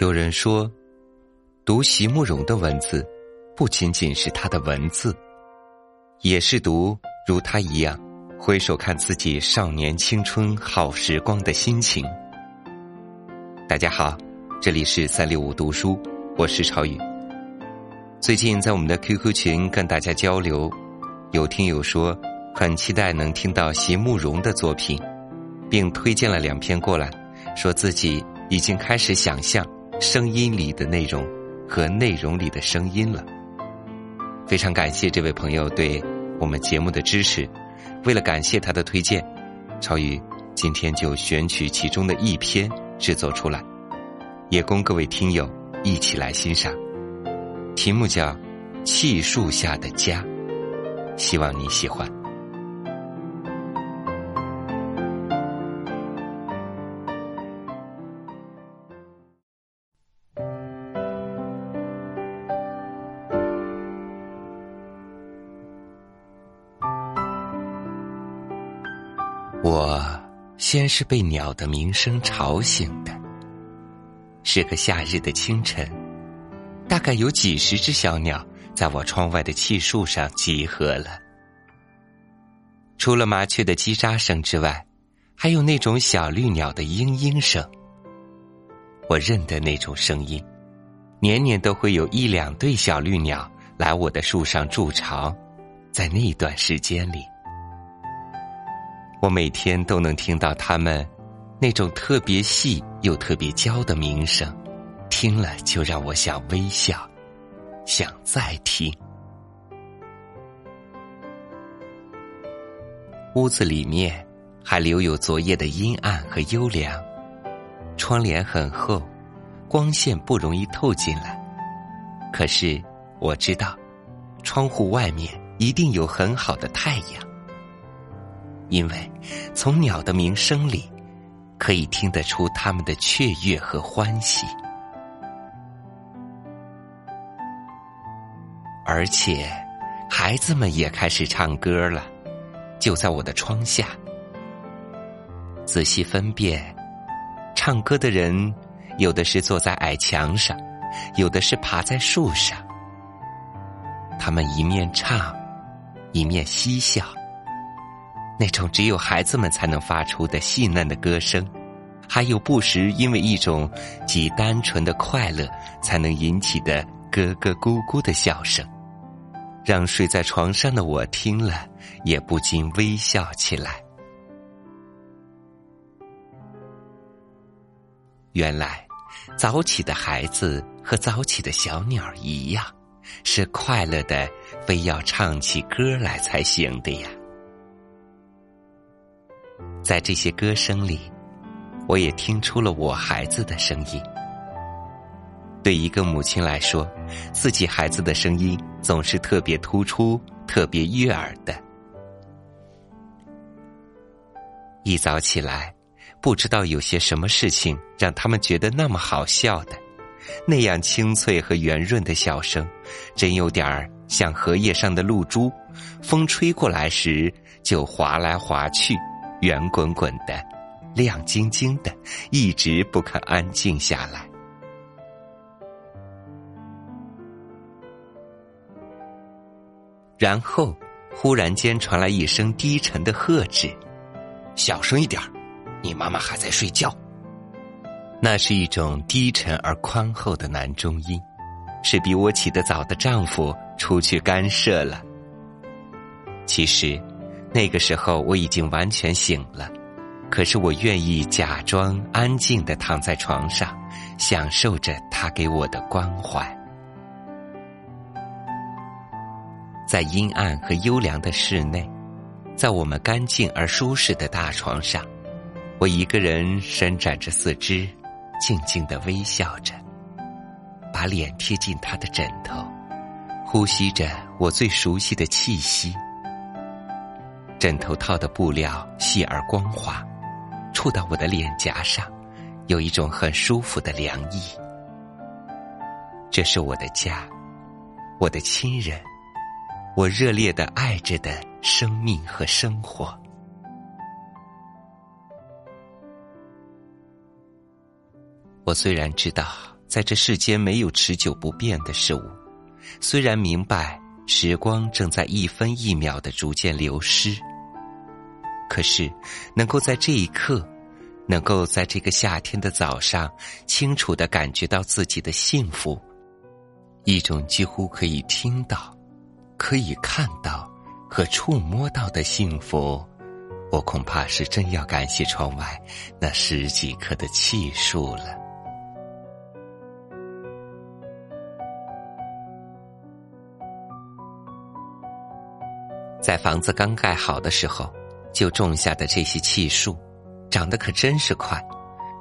有人说，读席慕容的文字，不仅仅是他的文字，也是读如他一样，回首看自己少年青春好时光的心情。大家好，这里是三六五读书，我是朝宇。最近在我们的 QQ 群跟大家交流，有听友说很期待能听到席慕容的作品，并推荐了两篇过来，说自己已经开始想象。声音里的内容和内容里的声音了，非常感谢这位朋友对我们节目的支持。为了感谢他的推荐，超宇今天就选取其中的一篇制作出来，也供各位听友一起来欣赏。题目叫《气树下的家》，希望你喜欢。我先是被鸟的鸣声吵醒的，是个夏日的清晨，大概有几十只小鸟在我窗外的气树上集合了。除了麻雀的叽喳声之外，还有那种小绿鸟的嘤嘤声。我认得那种声音，年年都会有一两对小绿鸟来我的树上筑巢，在那段时间里。我每天都能听到他们那种特别细又特别娇的鸣声，听了就让我想微笑，想再听。屋子里面还留有昨夜的阴暗和幽凉，窗帘很厚，光线不容易透进来。可是我知道，窗户外面一定有很好的太阳。因为从鸟的鸣声里，可以听得出它们的雀跃和欢喜，而且孩子们也开始唱歌了，就在我的窗下。仔细分辨，唱歌的人有的是坐在矮墙上，有的是爬在树上，他们一面唱，一面嬉笑。那种只有孩子们才能发出的细嫩的歌声，还有不时因为一种极单纯的快乐才能引起的咯咯咕咕的笑声，让睡在床上的我听了也不禁微笑起来。原来，早起的孩子和早起的小鸟一样，是快乐的，非要唱起歌来才行的呀。在这些歌声里，我也听出了我孩子的声音。对一个母亲来说，自己孩子的声音总是特别突出、特别悦耳的。一早起来，不知道有些什么事情让他们觉得那么好笑的，那样清脆和圆润的笑声，真有点儿像荷叶上的露珠，风吹过来时就滑来滑去。圆滚滚的，亮晶晶的，一直不肯安静下来。然后，忽然间传来一声低沉的喝止：“小声一点你妈妈还在睡觉。”那是一种低沉而宽厚的男中音，是比我起得早的丈夫出去干涉了。其实。那个时候我已经完全醒了，可是我愿意假装安静的躺在床上，享受着他给我的关怀。在阴暗和幽凉的室内，在我们干净而舒适的大床上，我一个人伸展着四肢，静静的微笑着，把脸贴近他的枕头，呼吸着我最熟悉的气息。枕头套的布料细而光滑，触到我的脸颊上，有一种很舒服的凉意。这是我的家，我的亲人，我热烈的爱着的生命和生活。我虽然知道在这世间没有持久不变的事物。虽然明白时光正在一分一秒的逐渐流失，可是能够在这一刻，能够在这个夏天的早上，清楚的感觉到自己的幸福，一种几乎可以听到、可以看到和触摸到的幸福。我恐怕是真要感谢窗外那十几棵的气树了。在房子刚盖好的时候，就种下的这些气树，长得可真是快。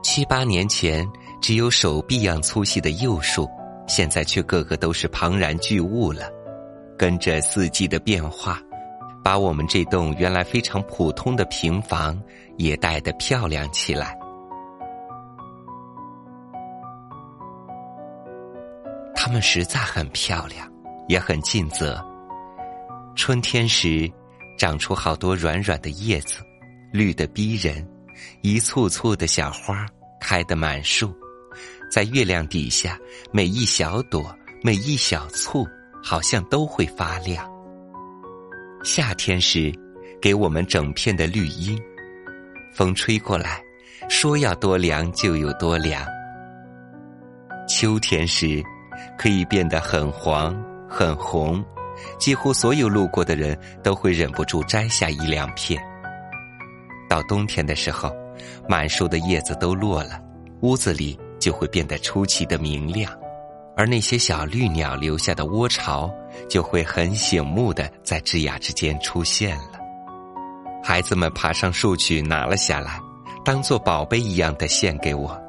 七八年前只有手臂样粗细的幼树，现在却个个都是庞然巨物了。跟着四季的变化。把我们这栋原来非常普通的平房也带得漂亮起来。它们实在很漂亮，也很尽责。春天时，长出好多软软的叶子，绿得逼人；一簇簇的小花开得满树，在月亮底下，每一小朵、每一小簇，好像都会发亮。夏天时，给我们整片的绿荫，风吹过来，说要多凉就有多凉。秋天时，可以变得很黄很红，几乎所有路过的人都会忍不住摘下一两片。到冬天的时候，满树的叶子都落了，屋子里就会变得出奇的明亮。而那些小绿鸟留下的窝巢，就会很醒目的在枝桠之间出现了。孩子们爬上树去拿了下来，当做宝贝一样的献给我。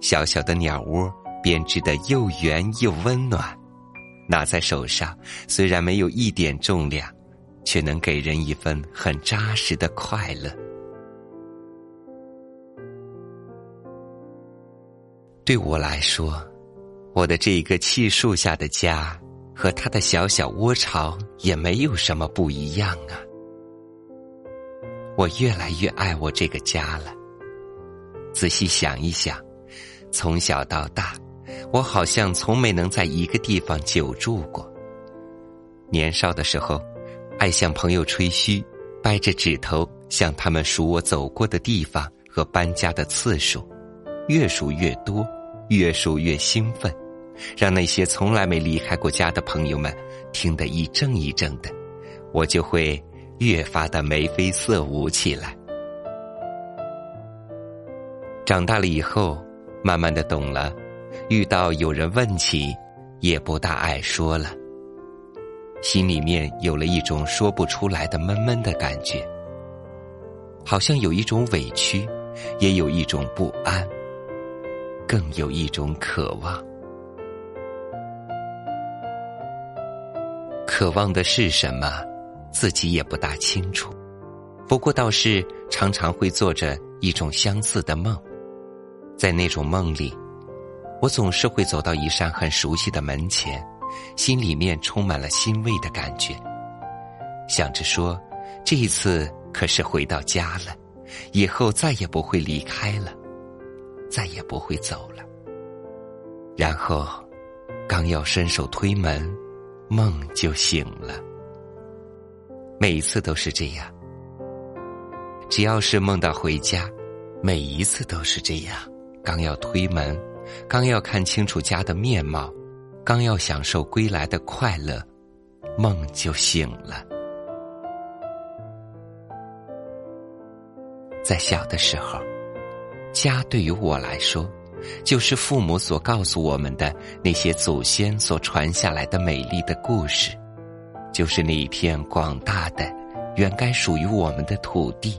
小小的鸟窝编织的又圆又温暖，拿在手上虽然没有一点重量，却能给人一份很扎实的快乐。对我来说。我的这个气树下的家，和他的小小窝巢也没有什么不一样啊。我越来越爱我这个家了。仔细想一想，从小到大，我好像从没能在一个地方久住过。年少的时候，爱向朋友吹嘘，掰着指头向他们数我走过的地方和搬家的次数，越数越多，越数越兴奋。让那些从来没离开过家的朋友们听得一怔一怔的，我就会越发的眉飞色舞起来。长大了以后，慢慢的懂了，遇到有人问起，也不大爱说了。心里面有了一种说不出来的闷闷的感觉，好像有一种委屈，也有一种不安，更有一种渴望。渴望的是什么，自己也不大清楚。不过倒是常常会做着一种相似的梦，在那种梦里，我总是会走到一扇很熟悉的门前，心里面充满了欣慰的感觉，想着说，这一次可是回到家了，以后再也不会离开了，再也不会走了。然后，刚要伸手推门。梦就醒了，每一次都是这样。只要是梦到回家，每一次都是这样。刚要推门，刚要看清楚家的面貌，刚要享受归来的快乐，梦就醒了。在小的时候，家对于我来说。就是父母所告诉我们的那些祖先所传下来的美丽的故事，就是那一片广大的、原该属于我们的土地。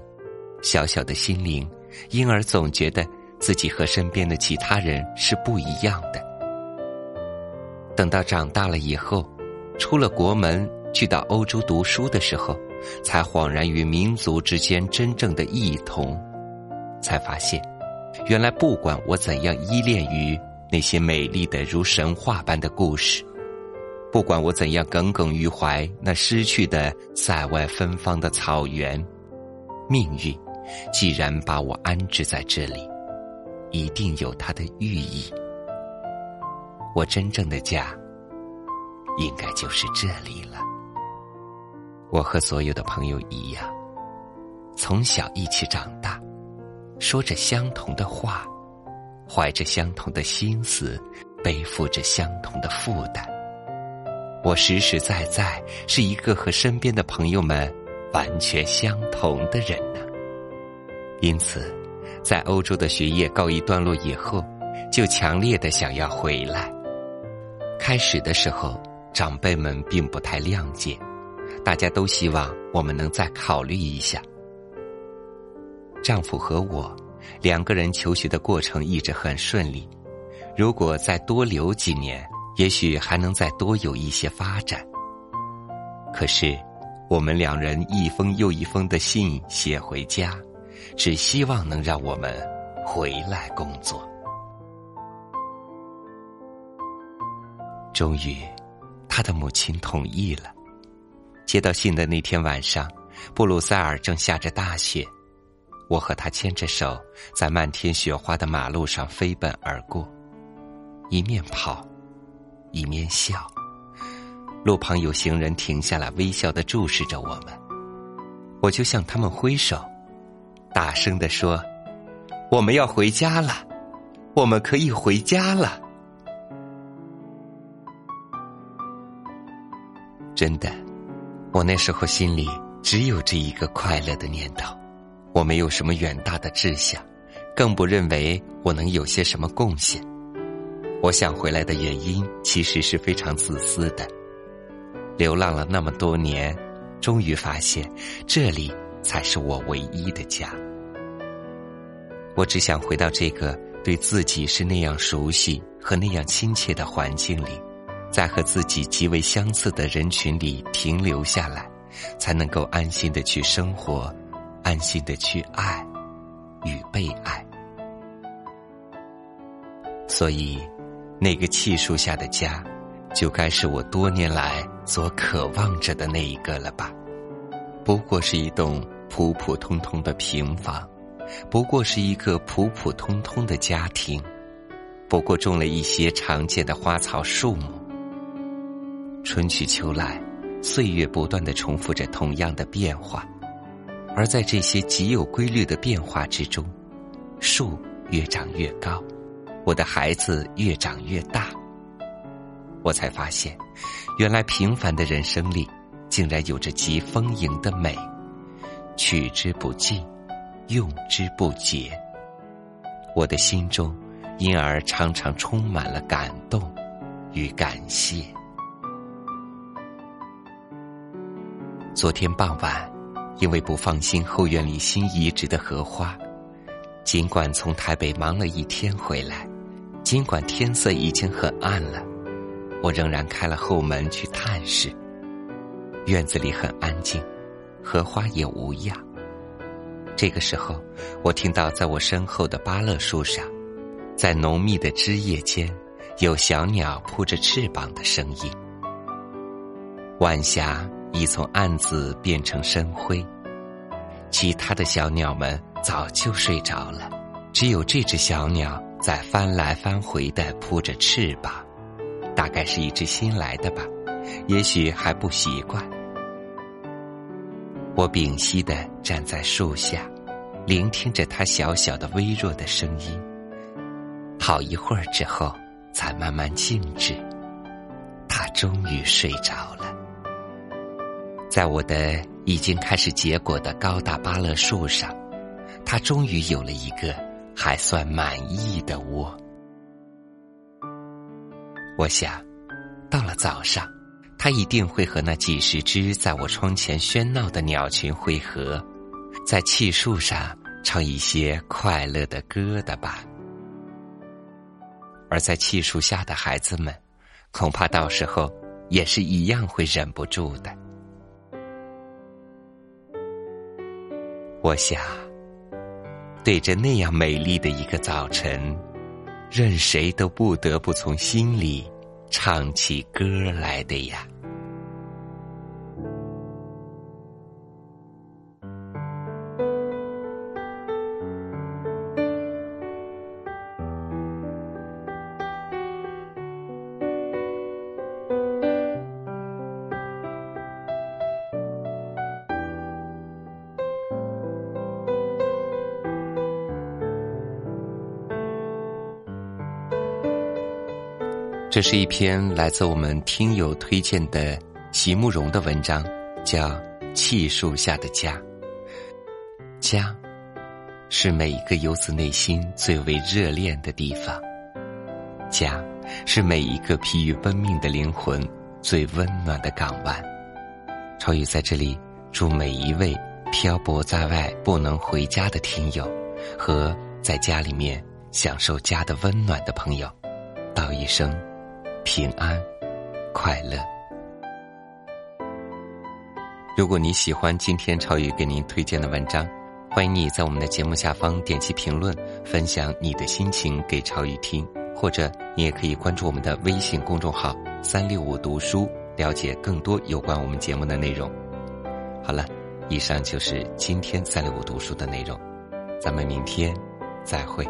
小小的心灵，因而总觉得自己和身边的其他人是不一样的。等到长大了以后，出了国门，去到欧洲读书的时候，才恍然于民族之间真正的异同，才发现。原来，不管我怎样依恋于那些美丽的如神话般的故事，不管我怎样耿耿于怀那失去的塞外芬芳的草原，命运既然把我安置在这里，一定有它的寓意，我真正的家，应该就是这里了。我和所有的朋友一样，从小一起长大，说着相同的话，怀着相同的心思，背负着相同的负担。我实实在在是一个和身边的朋友们完全相同的人呢。因此，在欧洲的学业告一段落以后，就强烈的想要回来。开始的时候，长辈们并不太谅解。大家都希望我们能再考虑一下。丈夫和我两个人求学的过程一直很顺利，如果再多留几年，也许还能再多有一些发展。可是，我们两人一封又一封的信写回家，只希望能让我们回来工作。终于，他的母亲同意了。接到信的那天晚上，布鲁塞尔正下着大雪，我和他牵着手，在漫天雪花的马路上飞奔而过，一面跑，一面笑。路旁有行人停下来，微笑的注视着我们，我就向他们挥手，大声的说：“我们要回家了，我们可以回家了。”真的。我那时候心里只有这一个快乐的念头，我没有什么远大的志向，更不认为我能有些什么贡献。我想回来的原因其实是非常自私的。流浪了那么多年，终于发现这里才是我唯一的家。我只想回到这个对自己是那样熟悉和那样亲切的环境里。在和自己极为相似的人群里停留下来，才能够安心的去生活，安心的去爱与被爱。所以，那个气树下的家，就该是我多年来所渴望着的那一个了吧？不过是一栋普普通通的平房，不过是一个普普通通的家庭，不过种了一些常见的花草树木。春去秋来，岁月不断的重复着同样的变化，而在这些极有规律的变化之中，树越长越高，我的孩子越长越大。我才发现，原来平凡的人生里，竟然有着极丰盈的美，取之不尽，用之不竭。我的心中，因而常常充满了感动与感谢。昨天傍晚，因为不放心后院里新移植的荷花，尽管从台北忙了一天回来，尽管天色已经很暗了，我仍然开了后门去探视。院子里很安静，荷花也无恙。这个时候，我听到在我身后的芭乐树上，在浓密的枝叶间，有小鸟扑着翅膀的声音。晚霞。已从暗紫变成深灰，其他的小鸟们早就睡着了，只有这只小鸟在翻来翻回的扑着翅膀，大概是一只新来的吧，也许还不习惯。我屏息地站在树下，聆听着它小小的、微弱的声音，好一会儿之后，才慢慢静止，它终于睡着了。在我的已经开始结果的高大芭乐树上，它终于有了一个还算满意的窝。我想，到了早上，他一定会和那几十只在我窗前喧闹的鸟群汇合，在气树上唱一些快乐的歌的吧。而在气树下的孩子们，恐怕到时候也是一样会忍不住的。我想，对着那样美丽的一个早晨，任谁都不得不从心里唱起歌来的呀。这是一篇来自我们听友推荐的席慕容的文章，叫《气树下的家》。家，是每一个游子内心最为热恋的地方。家，是每一个疲于奔命的灵魂最温暖的港湾。超宇在这里祝每一位漂泊在外不能回家的听友，和在家里面享受家的温暖的朋友，道一声。平安，快乐。如果你喜欢今天超宇给您推荐的文章，欢迎你在我们的节目下方点击评论，分享你的心情给超宇听，或者你也可以关注我们的微信公众号“三六五读书”，了解更多有关我们节目的内容。好了，以上就是今天三六五读书的内容，咱们明天再会。